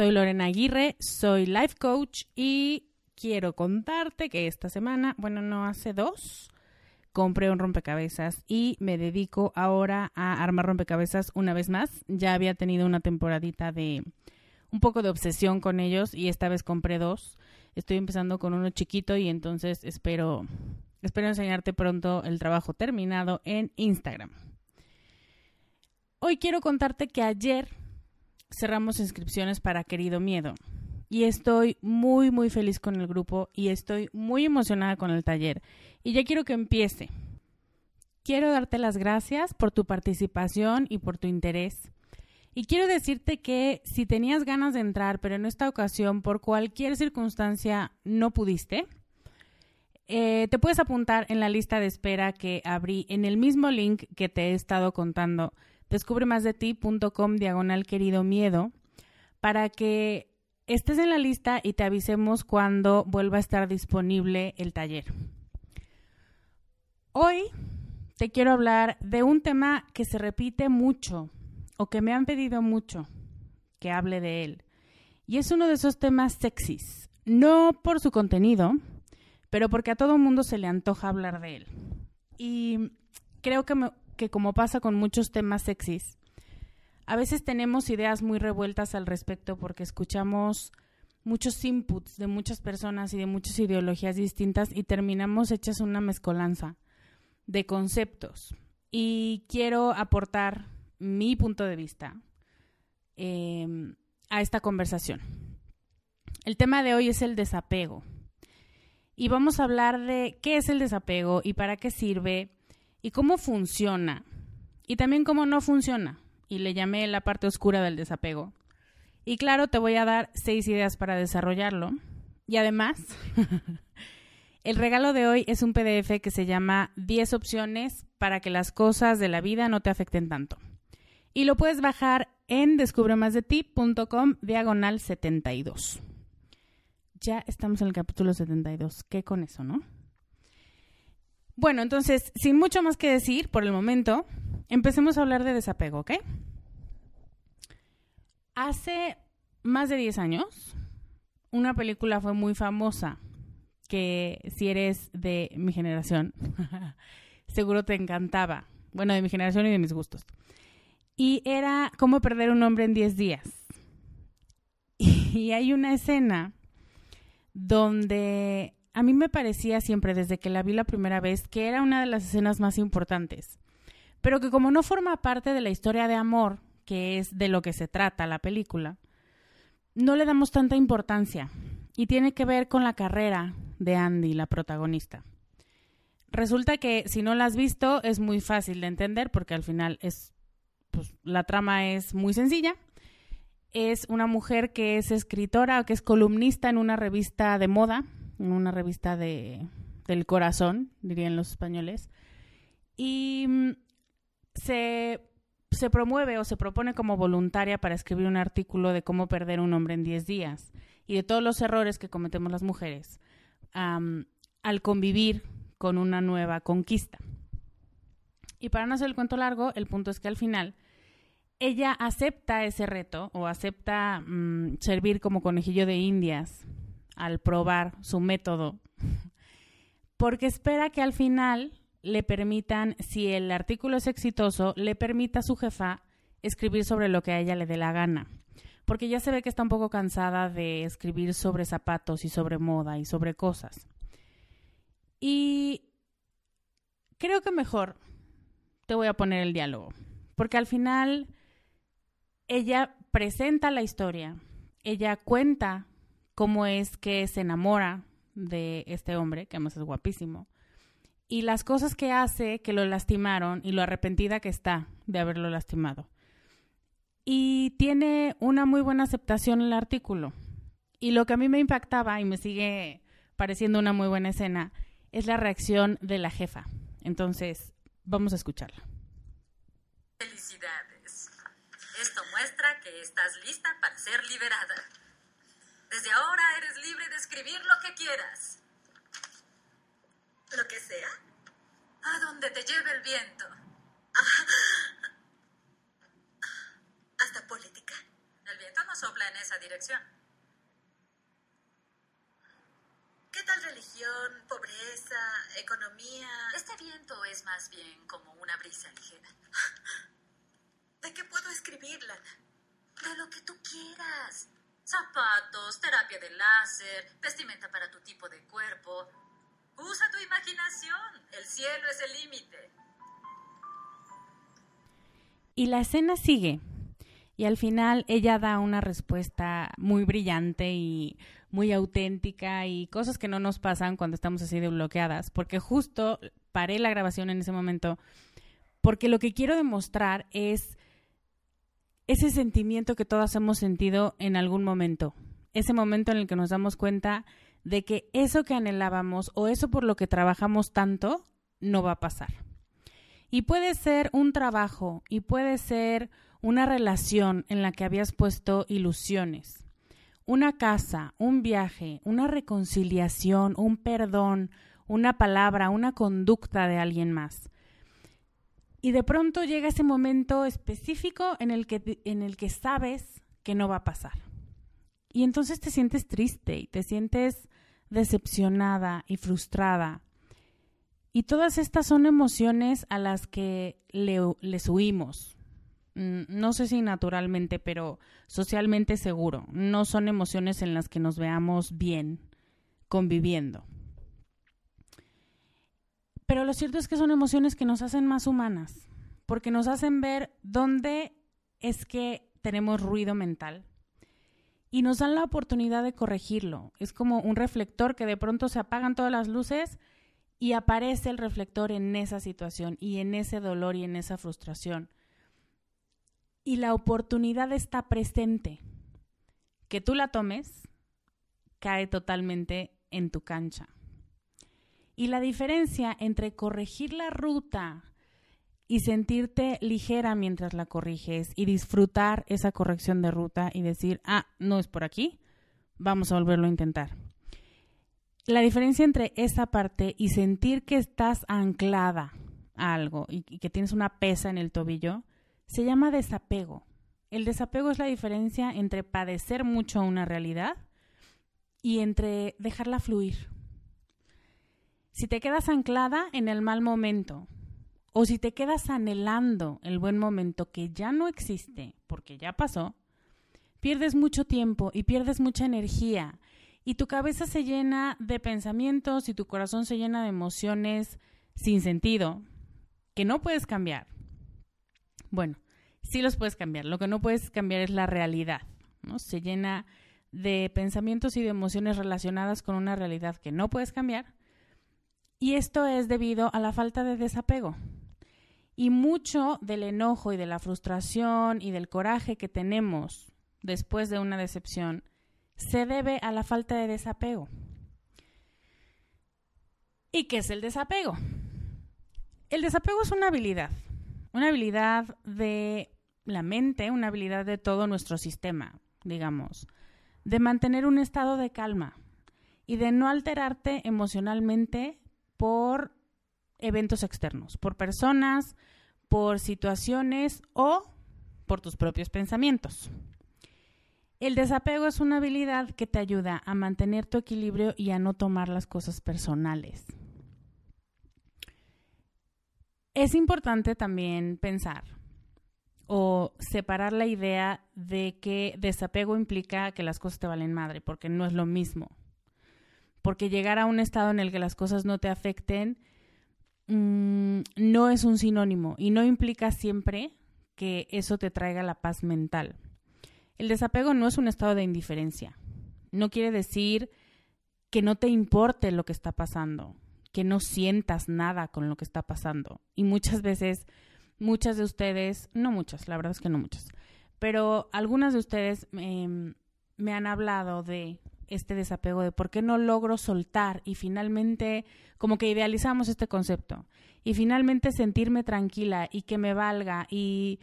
Soy Lorena Aguirre, soy life coach y quiero contarte que esta semana, bueno, no hace dos, compré un rompecabezas y me dedico ahora a armar rompecabezas una vez más. Ya había tenido una temporadita de un poco de obsesión con ellos y esta vez compré dos. Estoy empezando con uno chiquito y entonces espero espero enseñarte pronto el trabajo terminado en Instagram. Hoy quiero contarte que ayer cerramos inscripciones para Querido Miedo. Y estoy muy, muy feliz con el grupo y estoy muy emocionada con el taller. Y ya quiero que empiece. Quiero darte las gracias por tu participación y por tu interés. Y quiero decirte que si tenías ganas de entrar, pero en esta ocasión por cualquier circunstancia no pudiste, eh, te puedes apuntar en la lista de espera que abrí en el mismo link que te he estado contando descubremasdeti.com diagonal querido miedo para que estés en la lista y te avisemos cuando vuelva a estar disponible el taller. Hoy te quiero hablar de un tema que se repite mucho o que me han pedido mucho que hable de él. Y es uno de esos temas sexys, no por su contenido, pero porque a todo mundo se le antoja hablar de él. Y creo que me, que como pasa con muchos temas sexys, a veces tenemos ideas muy revueltas al respecto porque escuchamos muchos inputs de muchas personas y de muchas ideologías distintas y terminamos hechas una mezcolanza de conceptos. Y quiero aportar mi punto de vista em, a esta conversación. El tema de hoy es el desapego. Y vamos a hablar de qué es el desapego y para qué sirve y cómo funciona y también cómo no funciona. Y le llamé la parte oscura del desapego. Y claro, te voy a dar seis ideas para desarrollarlo. Y además, El regalo de hoy es un PDF que se llama 10 opciones para que las cosas de la vida no te afecten tanto. Y lo puedes bajar en descubremasdeti.com diagonal 72. Ya estamos en el capítulo 72. ¿Qué con eso, no? Bueno, entonces, sin mucho más que decir por el momento, empecemos a hablar de desapego, ¿ok? Hace más de 10 años, una película fue muy famosa que si eres de mi generación, seguro te encantaba. Bueno, de mi generación y de mis gustos. Y era cómo perder un hombre en 10 días. Y hay una escena donde a mí me parecía siempre, desde que la vi la primera vez, que era una de las escenas más importantes. Pero que como no forma parte de la historia de amor, que es de lo que se trata la película, no le damos tanta importancia. Y tiene que ver con la carrera de Andy, la protagonista. Resulta que si no la has visto es muy fácil de entender porque al final es pues, la trama es muy sencilla. Es una mujer que es escritora, que es columnista en una revista de moda, en una revista de, del corazón, dirían los españoles. Y mm, se, se promueve o se propone como voluntaria para escribir un artículo de cómo perder un hombre en 10 días y de todos los errores que cometemos las mujeres al convivir con una nueva conquista. Y para no hacer el cuento largo, el punto es que al final ella acepta ese reto o acepta mm, servir como conejillo de indias al probar su método, porque espera que al final le permitan, si el artículo es exitoso, le permita a su jefa escribir sobre lo que a ella le dé la gana. Porque ya se ve que está un poco cansada de escribir sobre zapatos y sobre moda y sobre cosas. Y creo que mejor te voy a poner el diálogo, porque al final ella presenta la historia, ella cuenta cómo es que se enamora de este hombre, que además es guapísimo, y las cosas que hace que lo lastimaron y lo arrepentida que está de haberlo lastimado. Y tiene una muy buena aceptación el artículo. Y lo que a mí me impactaba y me sigue pareciendo una muy buena escena es la reacción de la jefa. Entonces, vamos a escucharla. Felicidades. Esto muestra que estás lista para ser liberada. Desde ahora eres libre de escribir lo que quieras. ¿Lo que sea? A donde te lleve el viento. ¿Hasta política? El viento no sopla en esa dirección. ¿Qué tal religión, pobreza, economía? Este viento es más bien como una brisa ligera. ¿De qué puedo escribirla? De lo que tú quieras. Zapatos, terapia de láser, vestimenta para tu tipo de cuerpo. Usa tu imaginación. El cielo es el límite. Y la escena sigue. Y al final ella da una respuesta muy brillante y muy auténtica y cosas que no nos pasan cuando estamos así de bloqueadas, porque justo paré la grabación en ese momento, porque lo que quiero demostrar es ese sentimiento que todas hemos sentido en algún momento, ese momento en el que nos damos cuenta de que eso que anhelábamos o eso por lo que trabajamos tanto no va a pasar. Y puede ser un trabajo y puede ser una relación en la que habías puesto ilusiones, una casa, un viaje, una reconciliación, un perdón, una palabra, una conducta de alguien más. Y de pronto llega ese momento específico en el que, en el que sabes que no va a pasar. Y entonces te sientes triste y te sientes decepcionada y frustrada. Y todas estas son emociones a las que le, les huimos, Mm, no sé si naturalmente, pero socialmente seguro. No son emociones en las que nos veamos bien conviviendo. Pero lo cierto es que son emociones que nos hacen más humanas, porque nos hacen ver dónde es que tenemos ruido mental y nos dan la oportunidad de corregirlo. Es como un reflector que de pronto se apagan todas las luces y aparece el reflector en esa situación y en ese dolor y en esa frustración y la oportunidad está presente. Que tú la tomes cae totalmente en tu cancha. Y la diferencia entre corregir la ruta y sentirte ligera mientras la corriges y disfrutar esa corrección de ruta y decir, ah, no es por aquí, vamos a volverlo a intentar. La diferencia entre esa parte y sentir que estás anclada a algo y, que tienes una pesa en el tobillo se llama desapego. El desapego es la diferencia entre padecer mucho una realidad y entre dejarla fluir. Si te quedas anclada en el mal momento o si te quedas anhelando el buen momento que ya no existe porque ya pasó, pierdes mucho tiempo y pierdes mucha energía y tu cabeza se llena de pensamientos y tu corazón se llena de emociones sin sentido que no puedes cambiar. Bueno, sí los puedes cambiar, lo que no puedes cambiar es la realidad, ¿no? Se llena de pensamientos y de emociones relacionadas con una realidad que no puedes cambiar y esto es debido a la falta de desapego. Y mucho del enojo y de la frustración y del coraje que tenemos después de una decepción se debe a la falta de desapego. ¿Y qué es el desapego? El desapego es una habilidad, una habilidad de la mente, una habilidad de todo nuestro sistema, digamos, de mantener un estado de calma y de no alterarte emocionalmente por eventos externos, por personas, por situaciones o por tus propios pensamientos. El desapego es una habilidad que te ayuda a mantener tu equilibrio y a no tomar las cosas personales. Es importante también pensar o separar la idea de que desapego implica que las cosas te valen madre, porque no es lo mismo porque llegar a un estado en el que las cosas no te afecten mm, no es un sinónimo y no implica siempre que eso te traiga la paz mental. El desapego no es un estado de indiferencia. No quiere decir que no te importe lo que está pasando, que no sientas nada con lo que está pasando. Y muchas veces, muchas de ustedes, no muchas, la verdad es que no muchas, pero algunas de ustedes em, me han hablado de este desapego de por qué no logro soltar y finalmente como que idealizamos este concepto y finalmente sentirme tranquila y que me valga y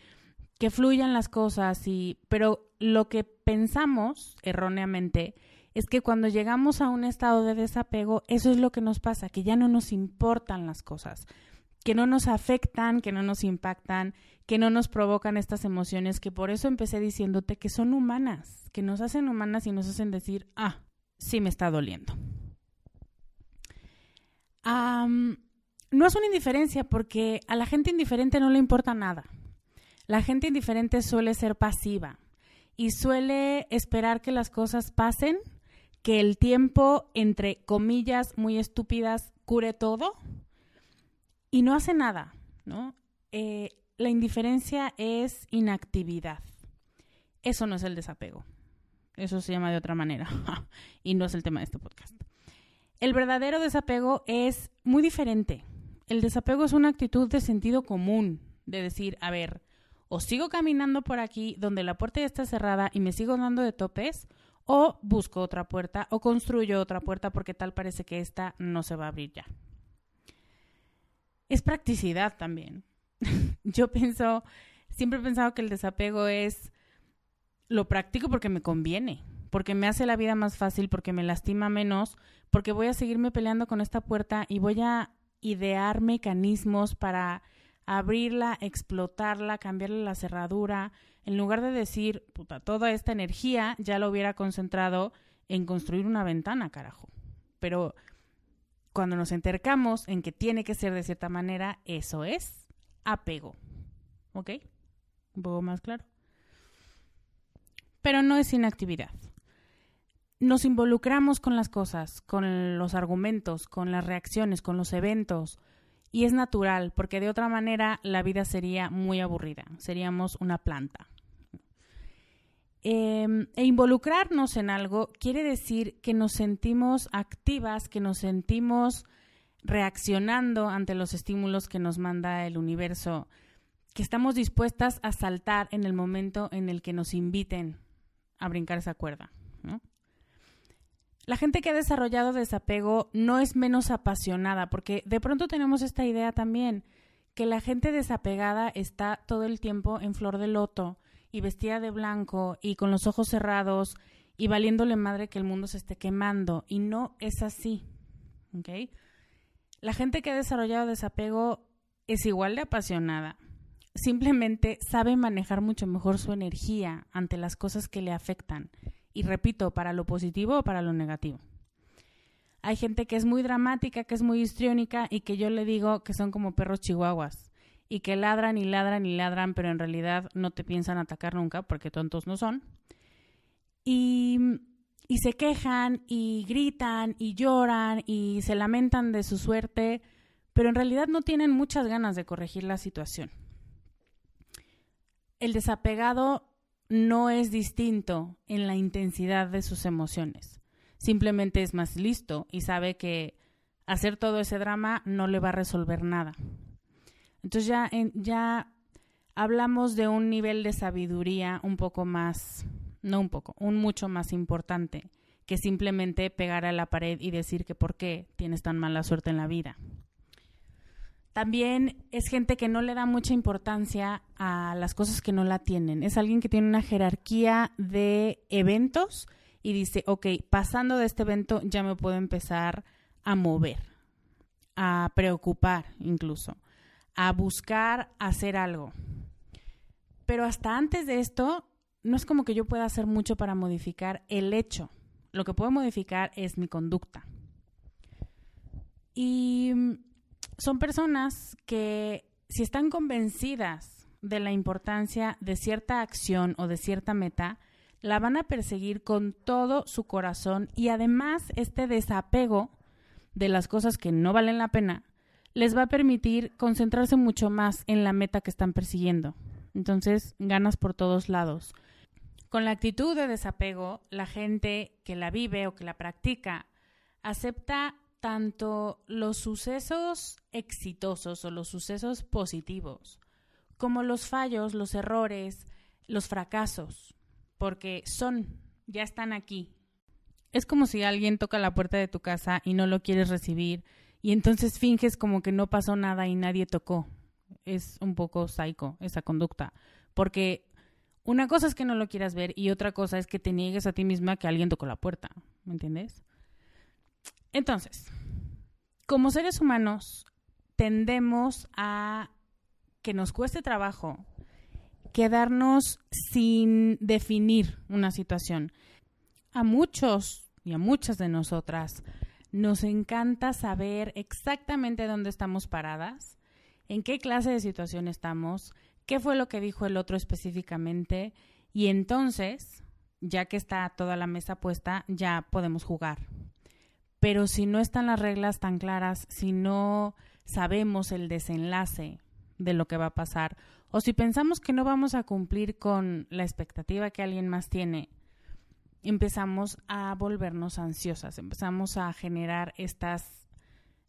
que fluyan las cosas y pero lo que pensamos erróneamente es que cuando llegamos a un estado de desapego eso es lo que nos pasa, que ya no nos importan las cosas, que no nos afectan, que no nos impactan, que no nos provocan estas emociones, que por eso empecé diciéndote que son humanas, que nos hacen humanas y nos hacen decir, ah, sí me está doliendo. no es una indiferencia porque a la gente indiferente no le importa nada. La gente indiferente suele ser pasiva y suele esperar que las cosas pasen, que el tiempo, entre comillas muy estúpidas, cure todo y no hace nada, ¿no? Eh, la indiferencia es inactividad. Eso no es el desapego. Eso se llama de otra manera. y no es el tema de este podcast. El verdadero desapego es muy diferente. El desapego es una actitud de sentido común, de decir, a ver, o sigo caminando por aquí donde la puerta ya está cerrada y me sigo dando de topes, o busco otra puerta o construyo otra puerta porque tal parece que esta no se va a abrir ya es practicidad también. Yo pienso, siempre he pensado que el desapego es lo practico porque me conviene, porque me hace la vida más fácil, porque me lastima menos, porque voy a seguirme peleando con esta puerta y voy a idear mecanismos para abrirla, explotarla, cambiarle la cerradura, en lugar de decir, puta, toda esta energía ya la hubiera concentrado en construir una ventana, carajo. Pero cuando nos entercamos en que tiene que ser de cierta manera, eso es apego. ¿Ok? Un poco más claro. Pero no es inactividad. Nos involucramos con las cosas, con los argumentos, con las reacciones, con los eventos. Y es natural, porque de otra manera la vida sería muy aburrida. Seríamos una planta. Em, e involucrarnos en algo quiere decir que nos sentimos activas, que nos sentimos reaccionando ante los estímulos que nos manda el universo, que estamos dispuestas a saltar en el momento en el que nos inviten a brincar esa cuerda. La gente que ha desarrollado desapego no es menos apasionada, porque de pronto tenemos esta idea también, que la gente desapegada está todo el tiempo en flor de loto y vestida de blanco y con los ojos cerrados y valiéndole madre que el mundo se esté quemando. Y no es así. La gente que ha desarrollado desapego es igual de apasionada. Simplemente sabe manejar mucho mejor su energía ante las cosas que le afectan y repito, para lo positivo o para lo negativo. Hay gente que es muy dramática, que es muy histriónica y que yo le digo que son como perros chihuahuas y que ladran y ladran y ladran, pero en realidad no te piensan atacar nunca porque tontos no son. Y, y se quejan y gritan y lloran y se lamentan de su suerte, pero en realidad no tienen muchas ganas de corregir la situación. El desapegado no es distinto en la intensidad de sus emociones. Simplemente es más listo y sabe que hacer todo ese drama no le va a resolver nada. Entonces ya, ya hablamos de un nivel de sabiduría un poco más, no un poco, un mucho más importante que simplemente pegar a la pared y decir que por qué tienes tan mala suerte en la vida. También es gente que no le da mucha importancia a las cosas que no la tienen. Es alguien que tiene una jerarquía de eventos y dice, ok, pasando de este evento ya me puedo empezar a mover, a preocupar incluso, a buscar hacer algo. Pero hasta antes de esto, no es como que yo pueda hacer mucho para modificar el hecho. Lo que puedo modificar es mi conducta. Y son personas que si están convencidas de la importancia de cierta acción o de cierta meta, la van a perseguir con todo su corazón y además este desapego de las cosas que no valen la pena les va a permitir concentrarse mucho más en la meta que están persiguiendo. Entonces, ganas por todos lados. Con la actitud de desapego, la gente que la vive o que la practica acepta tanto los sucesos exitosos o los sucesos positivos como los fallos, los errores, los fracasos, porque son, ya están aquí. Es como si alguien toca la puerta de tu casa y no lo quieres recibir y entonces finges como que no pasó nada y nadie tocó. Es un poco psycho esa conducta, porque una cosa es que no lo quieras ver y otra cosa es que te niegues a ti misma que alguien tocó la puerta, ¿me entiendes? Entonces, como seres humanos, tendemos a que nos cueste trabajo quedarnos sin definir una situación. A muchos y a muchas de nosotras nos encanta saber exactamente dónde estamos paradas, en qué clase de situación estamos, qué fue lo que dijo el otro específicamente y entonces, ya que está toda la mesa puesta, ya podemos jugar. Pero si no están las reglas tan claras, si no sabemos el desenlace de lo que va a pasar, o si pensamos que no vamos a cumplir con la expectativa que alguien más tiene, empezamos a volvernos ansiosas, empezamos a generar estas,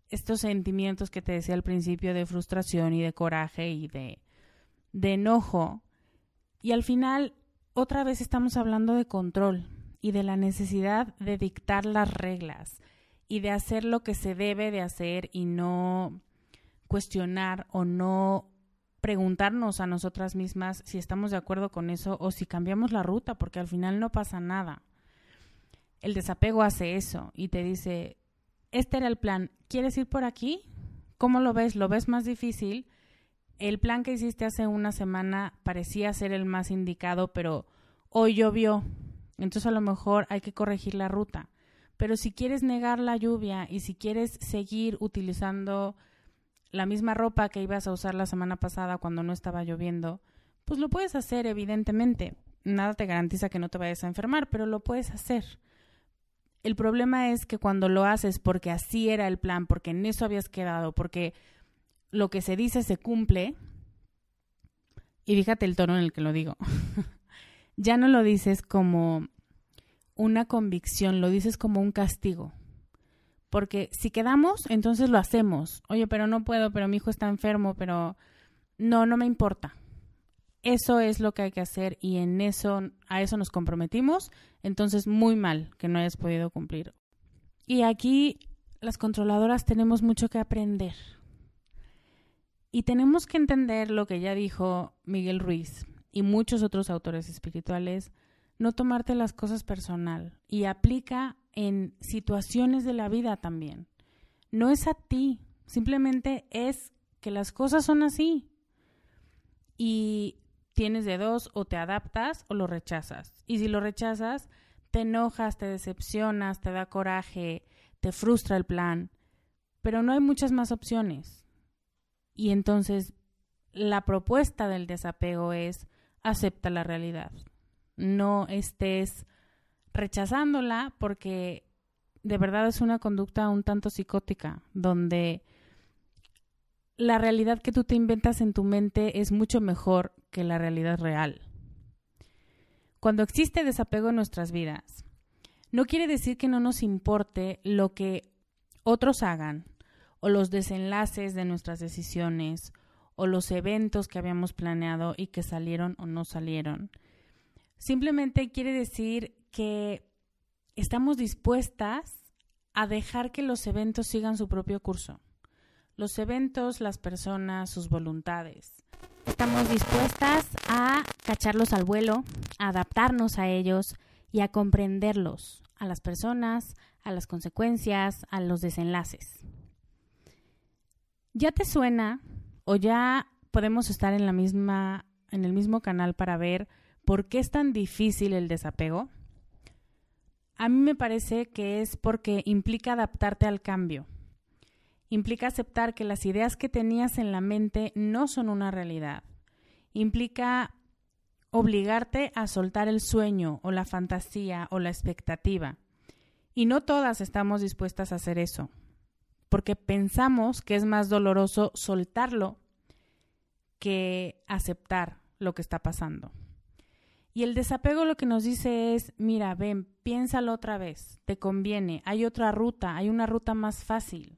estos sentimientos que te decía al principio de frustración y de coraje y de, de enojo. Y al final, otra vez estamos hablando de control y de la necesidad de dictar las reglas y de hacer lo que se debe de hacer y no cuestionar o no preguntarnos a nosotras mismas si estamos de acuerdo con eso o si cambiamos la ruta, porque al final no pasa nada. El desapego hace eso y te dice, este era el plan, ¿quieres ir por aquí? ¿Cómo lo ves? ¿Lo ves más difícil? El plan que hiciste hace una semana parecía ser el más indicado, pero hoy llovió, entonces a lo mejor hay que corregir la ruta. Pero si quieres negar la lluvia y si quieres seguir utilizando la misma ropa que ibas a usar la semana pasada cuando no estaba lloviendo, pues lo puedes hacer, evidentemente. Nada te garantiza que no te vayas a enfermar, pero lo puedes hacer. El problema es que cuando lo haces porque así era el plan, porque en eso habías quedado, porque lo que se dice se cumple, y fíjate el tono en el que lo digo, ya no lo dices como una convicción, lo dices como un castigo. Porque si quedamos, entonces lo hacemos. Oye, pero no puedo, pero mi hijo está enfermo, pero no, no me importa. Eso es lo que hay que hacer y en eso, a eso nos comprometimos. Entonces, muy mal que no hayas podido cumplir. Y aquí las controladoras tenemos mucho que aprender. Y tenemos que entender lo que ya dijo Miguel Ruiz y muchos otros autores espirituales, no tomarte las cosas personal y aplica en situaciones de la vida también. No es a ti, simplemente es que las cosas son así. Y tienes de dos, o te adaptas o lo rechazas. Y si lo rechazas, te enojas, te decepcionas, te da coraje, te frustra el plan. Pero no hay muchas más opciones. Y entonces la propuesta del desapego es acepta la realidad. No estés rechazándola porque de verdad es una conducta un tanto psicótica, donde la realidad que tú te inventas en tu mente es mucho mejor que la realidad real. Cuando existe desapego en nuestras vidas, no quiere decir que no nos importe lo que otros hagan o los desenlaces de nuestras decisiones o los eventos que habíamos planeado y que salieron o no salieron. Simplemente quiere decir que estamos dispuestas a dejar que los eventos sigan su propio curso. Los eventos, las personas, sus voluntades. Estamos dispuestas a cacharlos al vuelo, a adaptarnos a ellos y a comprenderlos, a las personas, a las consecuencias, a los desenlaces. ¿Ya te suena o ya podemos estar en la misma en el mismo canal para ver por qué es tan difícil el desapego? A mí me parece que es porque implica adaptarte al cambio. Implica aceptar que las ideas que tenías en la mente no son una realidad. Implica obligarte a soltar el sueño o la fantasía o la expectativa. Y no todas estamos dispuestas a hacer eso porque pensamos que es más doloroso soltarlo que aceptar lo que está pasando. Y el desapego lo que nos dice es, mira, ven, piénsalo otra vez, te conviene, hay otra ruta, hay una ruta más fácil.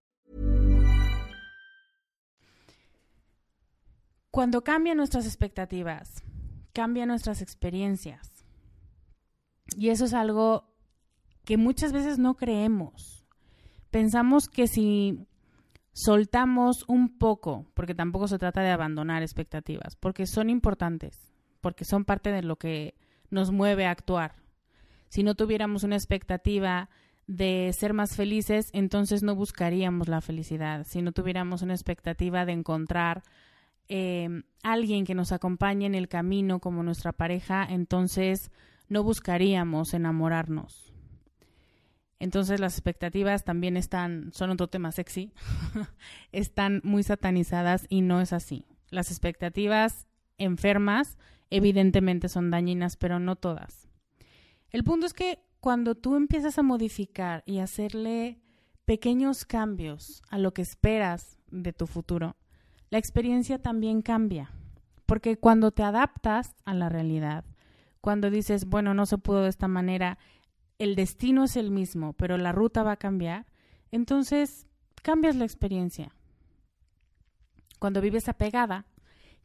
Cuando cambian nuestras expectativas, cambian nuestras experiencias. Y eso es algo que muchas veces no creemos. Pensamos que si soltamos un poco, porque tampoco se trata de abandonar expectativas, porque son importantes, porque son parte de lo que nos mueve a actuar. Si no tuviéramos una expectativa de ser más felices, entonces no buscaríamos la felicidad. Si no tuviéramos una expectativa de encontrar eh, alguien que nos acompañe en el camino como nuestra pareja, entonces no buscaríamos enamorarnos. Entonces las expectativas también están, son otro tema sexy, están muy satanizadas y no es así. Las expectativas enfermas evidentemente son dañinas, pero no todas. El punto es que cuando tú empiezas a modificar y hacerle pequeños cambios a lo que esperas de tu futuro, la experiencia también cambia. Porque cuando te adaptas a la realidad, cuando dices, bueno, no se pudo de esta manera, el destino es el mismo, pero la ruta va a cambiar, entonces cambias la experiencia. Cuando vives apegada,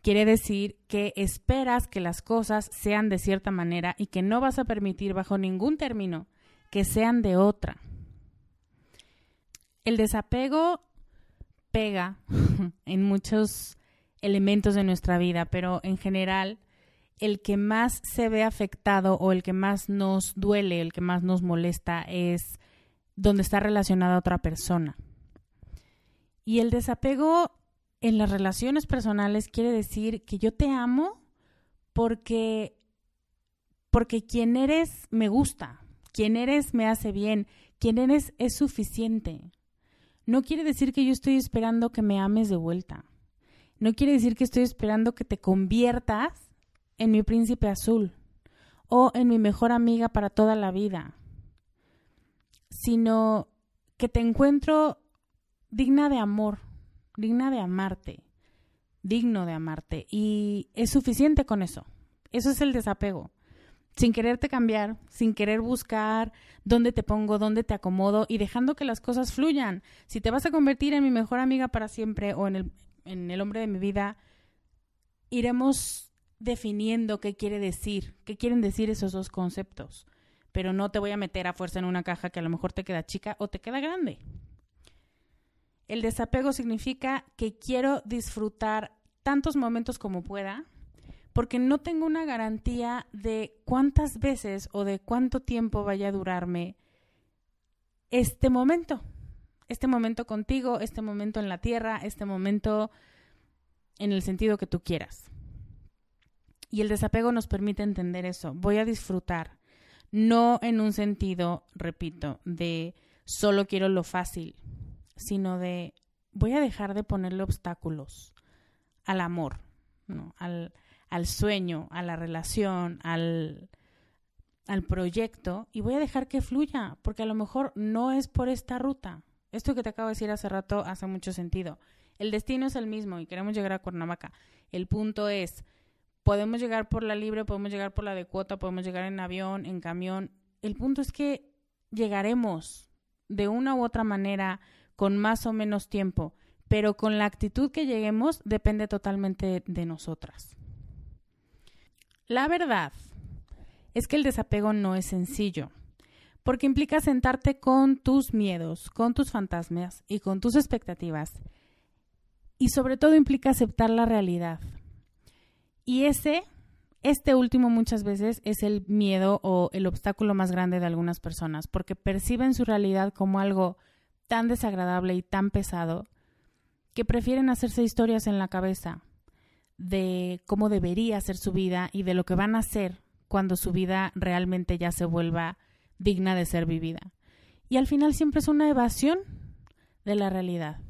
quiere decir que esperas que las cosas sean de cierta manera y que no vas a permitir bajo ningún término que sean de otra. El desapego pega en muchos elementos de nuestra vida, pero en general el que más se ve afectado o el que más nos duele, el que más nos molesta es donde está relacionada otra persona. Y el desapego en las relaciones personales quiere decir que yo te amo porque porque quien eres me gusta, quien eres me hace bien, quien eres es suficiente no quiere decir que yo estoy esperando que me ames de vuelta. No quiere decir que estoy esperando que te conviertas en mi príncipe azul o en mi mejor amiga para toda la vida, sino que te encuentro digna de amor, digna de amarte, digno de amarte. Y es suficiente con eso. Eso es el desapego. Sin quererte cambiar, sin querer buscar dónde te pongo, dónde te acomodo y dejando que las cosas fluyan. Si te vas a convertir en mi mejor amiga para siempre o en el, en el hombre de mi vida, iremos definiendo qué quiere decir, qué quieren decir esos dos conceptos. Pero no te voy a meter a fuerza en una caja que a lo mejor te queda chica o te queda grande. El desapego significa que quiero disfrutar tantos momentos como pueda, porque no tengo una garantía de cuántas veces o de cuánto tiempo vaya a durarme este momento. Este momento contigo, este momento en la tierra, este momento en el sentido que tú quieras. Y el desapego nos permite entender eso. Voy a disfrutar, no en un sentido, repito, de solo quiero lo fácil, sino de voy a dejar de ponerle obstáculos al amor, al, al sueño, a la relación, al, al proyecto y voy a dejar que fluya, porque a lo mejor no es por esta ruta. Esto que te acabo de decir hace rato hace mucho sentido. El destino es el mismo y queremos llegar a Cuernavaca. El punto es, podemos llegar por la libre, podemos llegar por la de cuota, podemos llegar en avión, en camión. El punto es que llegaremos de una u otra manera con más o menos tiempo, pero con la actitud que lleguemos depende totalmente de nosotras. La verdad es que el desapego no es sencillo, porque implica sentarte con tus miedos, con tus fantasmas y con tus expectativas, y sobre todo implica aceptar la realidad. Y ese, este último muchas veces es el miedo o el obstáculo más grande de algunas personas, porque perciben su realidad como algo tan desagradable y tan pesado que prefieren hacerse historias en la cabeza de cómo debería ser su vida y de lo que van a hacer cuando su vida realmente ya se vuelva digna de ser vivida. Y al final siempre es una evasión de la realidad.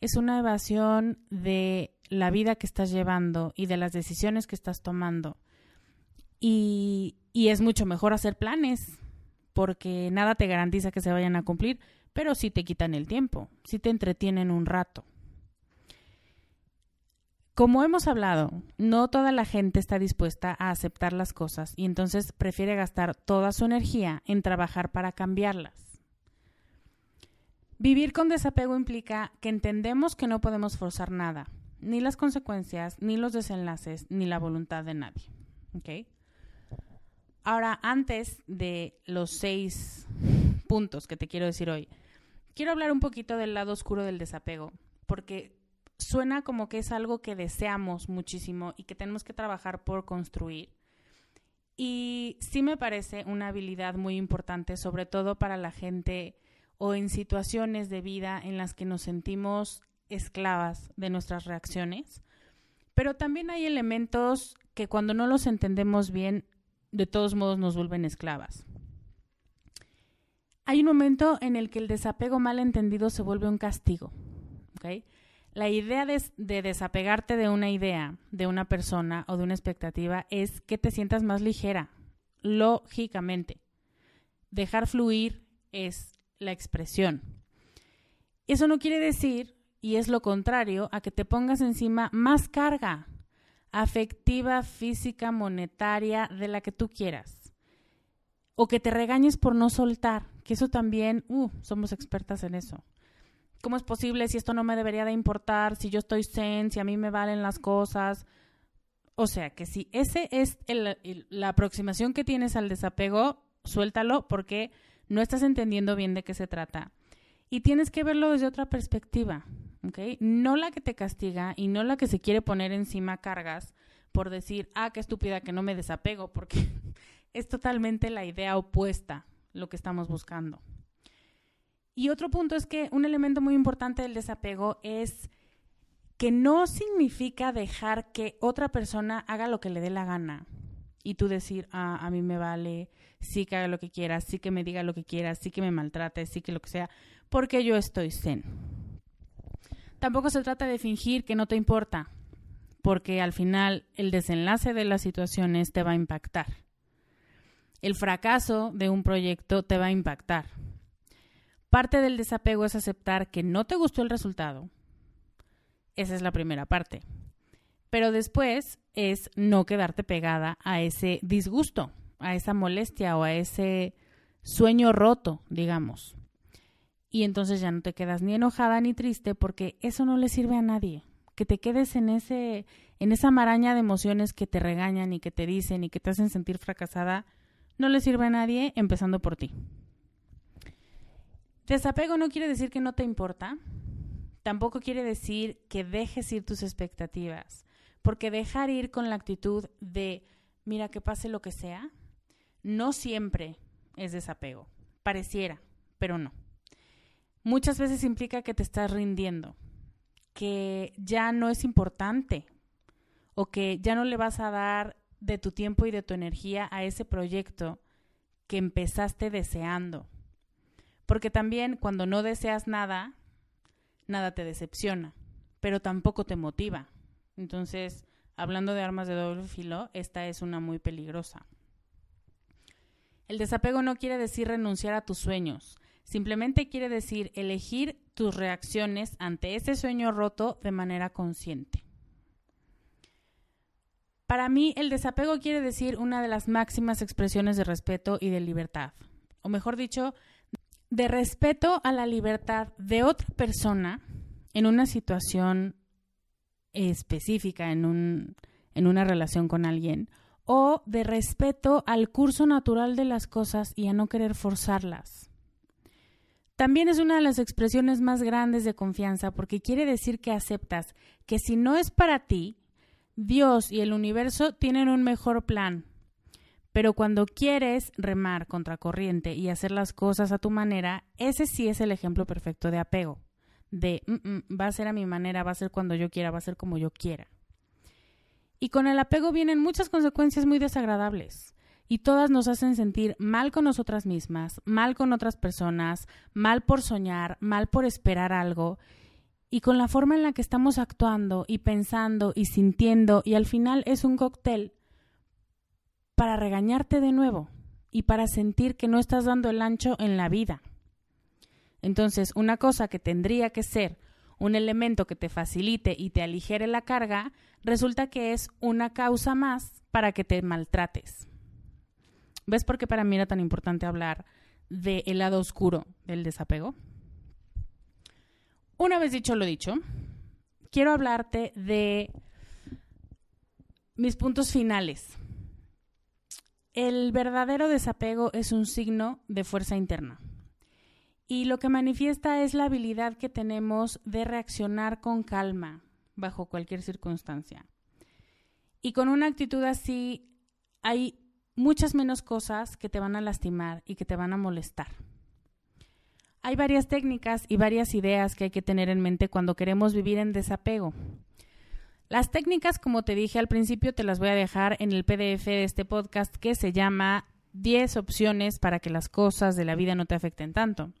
Es una evasión de la vida que estás llevando y de las decisiones que estás tomando. Y, y es mucho mejor hacer planes porque nada te garantiza que se vayan a cumplir, pero sí te quitan el tiempo, sí te entretienen un rato. Como hemos hablado, no toda la gente está dispuesta a aceptar las cosas y entonces prefiere gastar toda su energía en trabajar para cambiarlas. Vivir con desapego implica que entendemos que no podemos forzar nada, ni las consecuencias, ni los desenlaces, ni la voluntad de nadie. Ahora, antes de los seis puntos que te quiero decir hoy, quiero hablar un poquito del lado oscuro del desapego, porque suena como que es algo que deseamos muchísimo y que tenemos que trabajar por construir. Y sí me parece una habilidad muy importante, sobre todo para la gente o en situaciones de vida en las que nos sentimos esclavas de nuestras reacciones. Pero también hay elementos que cuando no los entendemos bien, de todos modos nos vuelven esclavas. Hay un momento en el que el desapego mal entendido se vuelve un castigo. ¿okay? La idea de, desapegarte de una idea, de una persona o de una expectativa es que te sientas más ligera, lógicamente. Dejar fluir es la expresión. Eso no quiere decir, y es lo contrario, a que te pongas encima más carga afectiva, física, monetaria, de la que tú quieras. O que te regañes por no soltar, que eso también, uh, somos expertas en eso. ¿Cómo es posible si esto no me debería de importar? Si yo estoy zen, si a mí me valen las cosas. O sea, que si ese es la aproximación que tienes al desapego, suéltalo porque no estás entendiendo bien de qué se trata. Y tienes que verlo desde otra perspectiva, ¿ok? No la que te castiga y no la que se quiere poner encima cargas por decir, ah, qué estúpida que no me desapego, porque es totalmente la idea opuesta lo que estamos buscando. Y otro punto es que un elemento muy importante del desapego es que no significa dejar que otra persona haga lo que le dé la gana y tú decir, ah, a mí me vale, sí que haga lo que quiera, sí que me diga lo que quiera, sí que me maltrate, sí que lo que sea, porque yo estoy zen. Tampoco se trata de fingir que no te importa, porque al final el desenlace de las situaciones te va a impactar. el fracaso de un proyecto te va a impactar. Parte del desapego es aceptar que no te gustó el resultado. Esa es la primera parte. Pero después es no quedarte pegada a ese disgusto, a esa molestia o a ese sueño roto, digamos. Y entonces ya no te quedas ni enojada ni triste porque eso no le sirve a nadie. Que te quedes en ese en esa maraña de emociones que te regañan y que te dicen y que te hacen sentir fracasada, no le sirve a nadie, empezando por ti. Desapego no quiere decir que no te importa, tampoco quiere decir que dejes ir tus expectativas, porque dejar ir con la actitud de, mira, que pase lo que sea, no siempre es desapego. Pareciera, pero no. Muchas veces implica que te estás rindiendo, que ya no es importante o que ya no le vas a dar de tu tiempo y de tu energía a ese proyecto que empezaste deseando. Porque también cuando no deseas nada, nada te decepciona, pero tampoco te motiva. Entonces, hablando de armas de doble filo, esta es una muy peligrosa. El desapego no quiere decir renunciar a tus sueños, simplemente quiere decir elegir tus reacciones ante ese sueño roto de manera consciente. Para mí, el desapego quiere decir una de las máximas expresiones de respeto y de libertad, o mejor dicho, de respeto a la libertad de otra persona en una situación específica, en, un, en una relación con alguien, o de respeto al curso natural de las cosas y a no querer forzarlas. También es una de las expresiones más grandes de confianza porque quiere decir que aceptas que si no es para ti, Dios y el universo tienen un mejor plan. Pero cuando quieres remar contra corriente y hacer las cosas a tu manera, ese sí es el ejemplo perfecto de apego. De mm, mm, va a ser a mi manera, va a ser cuando yo quiera, va a ser como yo quiera. Y con el apego vienen muchas consecuencias muy desagradables. Y todas nos hacen sentir mal con nosotras mismas, mal con otras personas, mal por soñar, mal por esperar algo. Y con la forma en la que estamos actuando y pensando y sintiendo, y al final es un cóctel para regañarte de nuevo y para sentir que no estás dando el ancho en la vida. Entonces, una cosa que tendría que ser un elemento que te facilite y te aligere la carga, resulta que es una causa más para que te maltrates. ¿Ves por qué para mí era tan importante hablar del lado oscuro del desapego? Una vez dicho lo dicho, quiero hablarte de mis puntos finales. El verdadero desapego es un signo de fuerza interna y lo que manifiesta es la habilidad que tenemos de reaccionar con calma bajo cualquier circunstancia. Y con una actitud así hay muchas menos cosas que te van a lastimar y que te van a molestar. Hay varias técnicas y varias ideas que hay que tener en mente cuando queremos vivir en desapego. Las técnicas, como te dije al principio, te las voy a dejar en el PDF de este podcast que se llama 10 opciones para que las cosas de la vida no te afecten tanto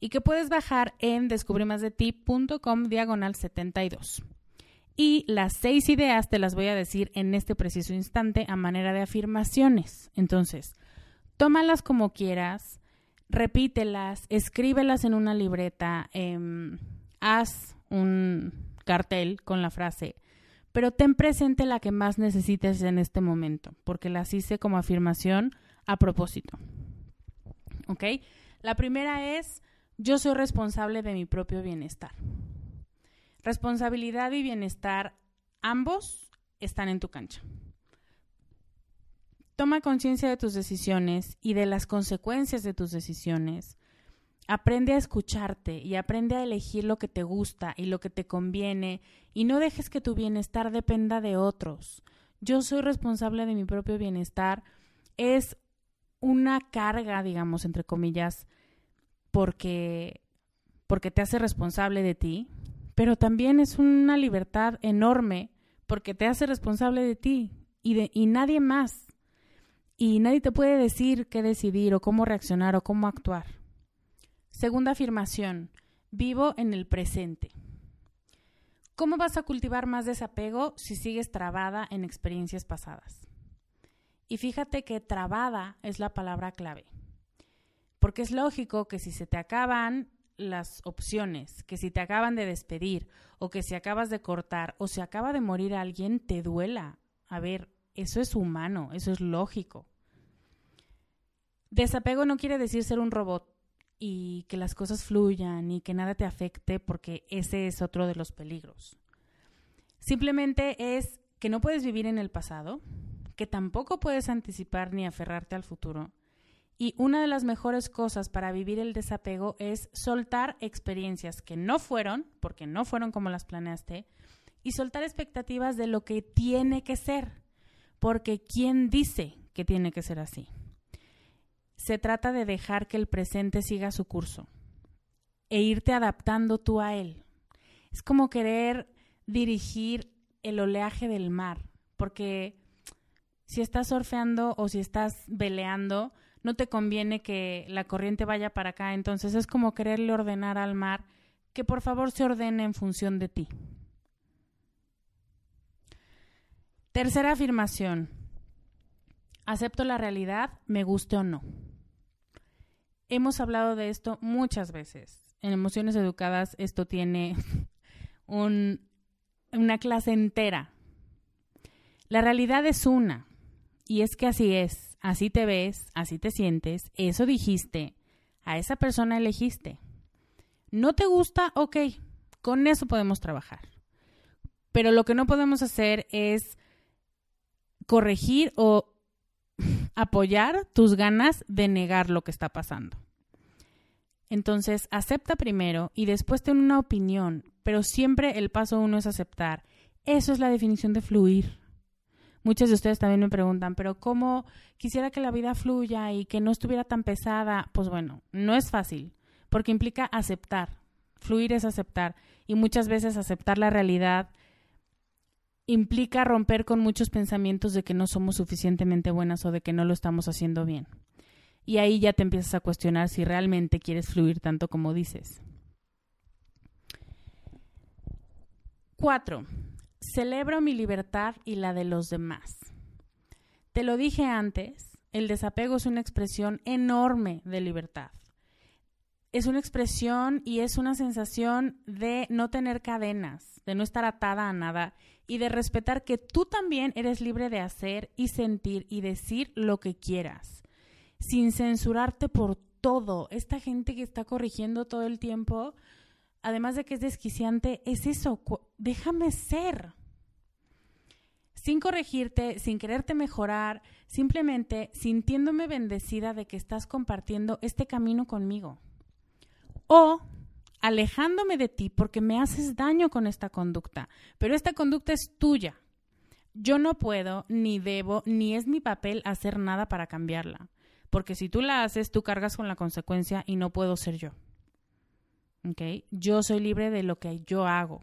y que puedes bajar en descubrimasdeti.com diagonal 72. Y las seis ideas te las voy a decir en este preciso instante a manera de afirmaciones. Entonces, tómalas como quieras, repítelas, escríbelas en una libreta, em, haz un cartel con la frase, pero ten presente la que más necesites en este momento, porque las hice como afirmación a propósito. ¿Ok? La primera es, yo soy responsable de mi propio bienestar. Responsabilidad y bienestar, ambos están en tu cancha. Toma conciencia de tus decisiones y de las consecuencias de tus decisiones. Aprende a escucharte y aprende a elegir lo que te gusta y lo que te conviene y no dejes que tu bienestar dependa de otros. Yo soy responsable de mi propio bienestar. Es una carga, digamos, entre comillas, porque, porque te hace responsable de ti, pero también es una libertad enorme porque te hace responsable de ti y, de, y nadie más. Y nadie te puede decir qué decidir o cómo reaccionar o cómo actuar. Segunda afirmación, vivo en el presente. ¿Cómo vas a cultivar más desapego si sigues trabada en experiencias pasadas? Y fíjate que trabada es la palabra clave. Porque es lógico que si se te acaban las opciones, que si te acaban de despedir o que si acabas de cortar o si acaba de morir alguien, te duela. A ver, eso es humano, eso es lógico. Desapego no quiere decir ser un robot y que las cosas fluyan y que nada te afecte porque ese es otro de los peligros. Simplemente es que no puedes vivir en el pasado, que tampoco puedes anticipar ni aferrarte al futuro. Y una de las mejores cosas para vivir el desapego es soltar experiencias que no fueron, porque no fueron como las planeaste, y soltar expectativas de lo que tiene que ser, porque ¿quién dice que tiene que ser así? Se trata de dejar que el presente siga su curso e irte adaptando tú a él. Es como querer dirigir el oleaje del mar, porque si estás surfeando o si estás veleando, no te conviene que la corriente vaya para acá, entonces es como quererle ordenar al mar que por favor se ordene en función de ti. Tercera afirmación. Acepto la realidad, me guste o no. Hemos hablado de esto muchas veces. En Emociones Educadas esto tiene una clase entera. La realidad es una, y es que así es, así te ves, así te sientes, eso dijiste, a esa persona elegiste. ¿No te gusta? Ok, con eso podemos trabajar. Pero lo que no podemos hacer es corregir o apoyar tus ganas de negar lo que está pasando. Entonces, acepta primero y después ten una opinión, pero siempre el paso uno es aceptar. Eso es la definición de fluir. Muchos de ustedes también me preguntan, pero ¿cómo quisiera que la vida fluya y que no estuviera tan pesada? Pues bueno, no es fácil, porque implica aceptar. Fluir es aceptar y muchas veces aceptar la realidad implica romper con muchos pensamientos de que no somos suficientemente buenas o de que no lo estamos haciendo bien. Y ahí ya te empiezas a cuestionar si realmente quieres fluir tanto como dices. Cuatro, celebro mi libertad y la de los demás. Te lo dije antes, el desapego es una expresión enorme de libertad. Es una expresión y es una sensación de no tener cadenas, de no estar atada a nada y de respetar que tú también eres libre de hacer y sentir y decir lo que quieras, sin censurarte por todo. Esta gente que está corrigiendo todo el tiempo, además de que es desquiciante, es eso, déjame ser. Sin corregirte, sin quererte mejorar, simplemente sintiéndome bendecida de que estás compartiendo este camino conmigo. O alejándome de ti porque me haces daño con esta conducta, pero esta conducta es tuya. Yo no puedo, ni debo, ni es mi papel hacer nada para cambiarla, porque si tú la haces, tú cargas con la consecuencia y no puedo ser yo. ¿Ok? Yo soy libre de lo que yo hago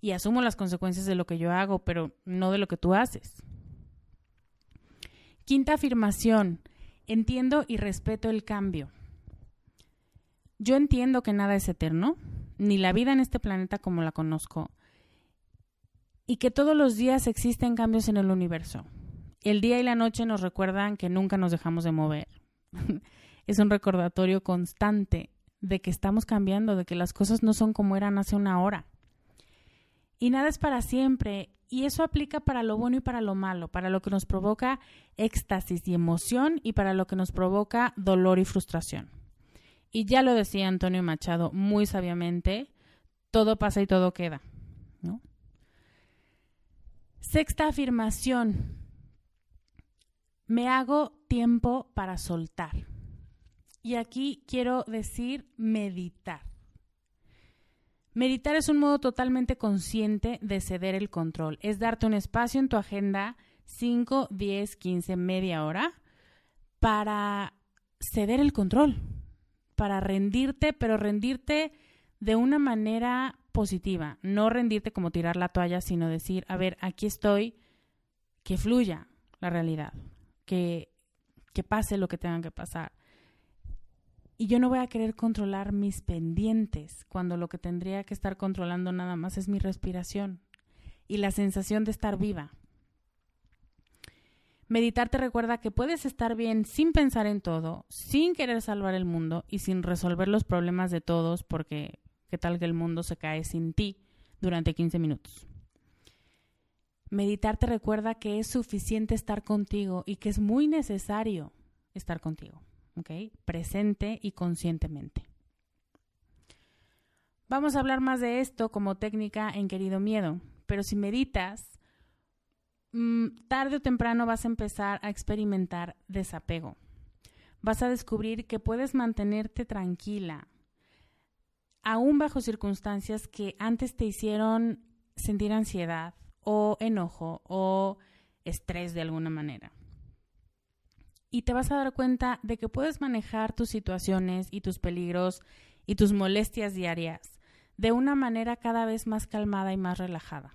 y asumo las consecuencias de lo que yo hago, pero no de lo que tú haces. Quinta afirmación, entiendo y respeto el cambio. Yo entiendo que nada es eterno, ni la vida en este planeta como la conozco, y que todos los días existen cambios en el universo. El día y la noche nos recuerdan que nunca nos dejamos de mover. es un recordatorio constante de que estamos cambiando, de que las cosas no son como eran hace una hora. Y nada es para siempre, y eso aplica para lo bueno y para lo malo, para lo que nos provoca éxtasis y emoción y para lo que nos provoca dolor y frustración. Y ya lo decía Antonio Machado muy sabiamente, todo pasa y todo queda. Sexta afirmación. Me hago tiempo para soltar. Y aquí quiero decir meditar. Meditar es un modo totalmente consciente de ceder el control. Es darte un espacio en tu agenda, 5, 10, 15, media hora, para ceder el control para rendirte, pero rendirte de una manera positiva, no rendirte como tirar la toalla, sino decir, a ver, aquí estoy, que fluya la realidad, que, que pase lo que tenga que pasar. Y yo no voy a querer controlar mis pendientes cuando lo que tendría que estar controlando nada más es mi respiración y la sensación de estar viva. Meditar te recuerda que puedes estar bien sin pensar en todo, sin querer salvar el mundo y sin resolver los problemas de todos porque qué tal que el mundo se cae sin ti durante 15 minutos. Meditar te recuerda que es suficiente estar contigo y que es muy necesario estar contigo, ¿ok? Presente y conscientemente. Vamos a hablar más de esto como técnica en Querido Miedo, pero si meditas, tarde o temprano vas a empezar a experimentar desapego. Vas a descubrir que puedes mantenerte tranquila, aún bajo circunstancias que antes te hicieron sentir ansiedad o enojo o estrés de alguna manera. Y te vas a dar cuenta de que puedes manejar tus situaciones y tus peligros y tus molestias diarias de una manera cada vez más calmada y más relajada.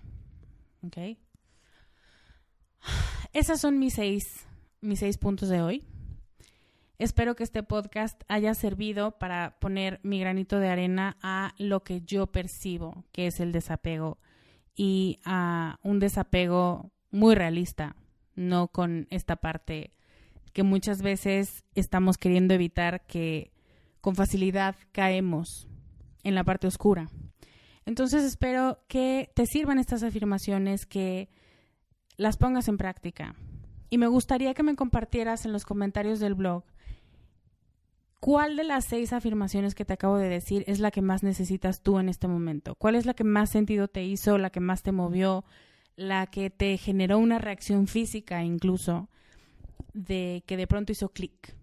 ¿Ok? Esas son mis seis, mis seis puntos de hoy. Espero que este podcast haya servido para poner mi granito de arena a lo que yo percibo que es el desapego y a un desapego muy realista, no con esta parte que muchas veces estamos queriendo evitar que con facilidad caemos en la parte oscura. Entonces espero que te sirvan estas afirmaciones, que las pongas en práctica. Y me gustaría que me compartieras en los comentarios del blog cuál de las seis afirmaciones que te acabo de decir es la que más necesitas tú en este momento. ¿Cuál es la que más sentido te hizo, la que más te movió, la que te generó una reacción física incluso de que de pronto hizo clic?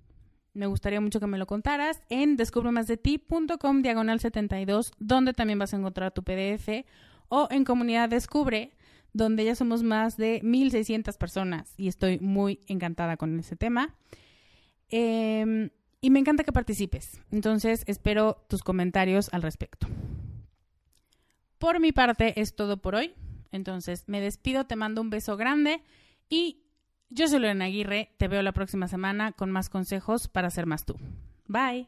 Me gustaría mucho que me lo contaras en descubremasdeti.com diagonal 72, donde también vas a encontrar tu PDF, o en Comunidad Descubre, donde ya somos más de 1.600 personas y estoy muy encantada con ese tema. Em, y me encanta que participes, entonces espero tus comentarios al respecto. Por mi parte es todo por hoy, entonces me despido, te mando un beso grande y yo soy Lorena Aguirre, te veo la próxima semana con más consejos para ser más tú. Bye.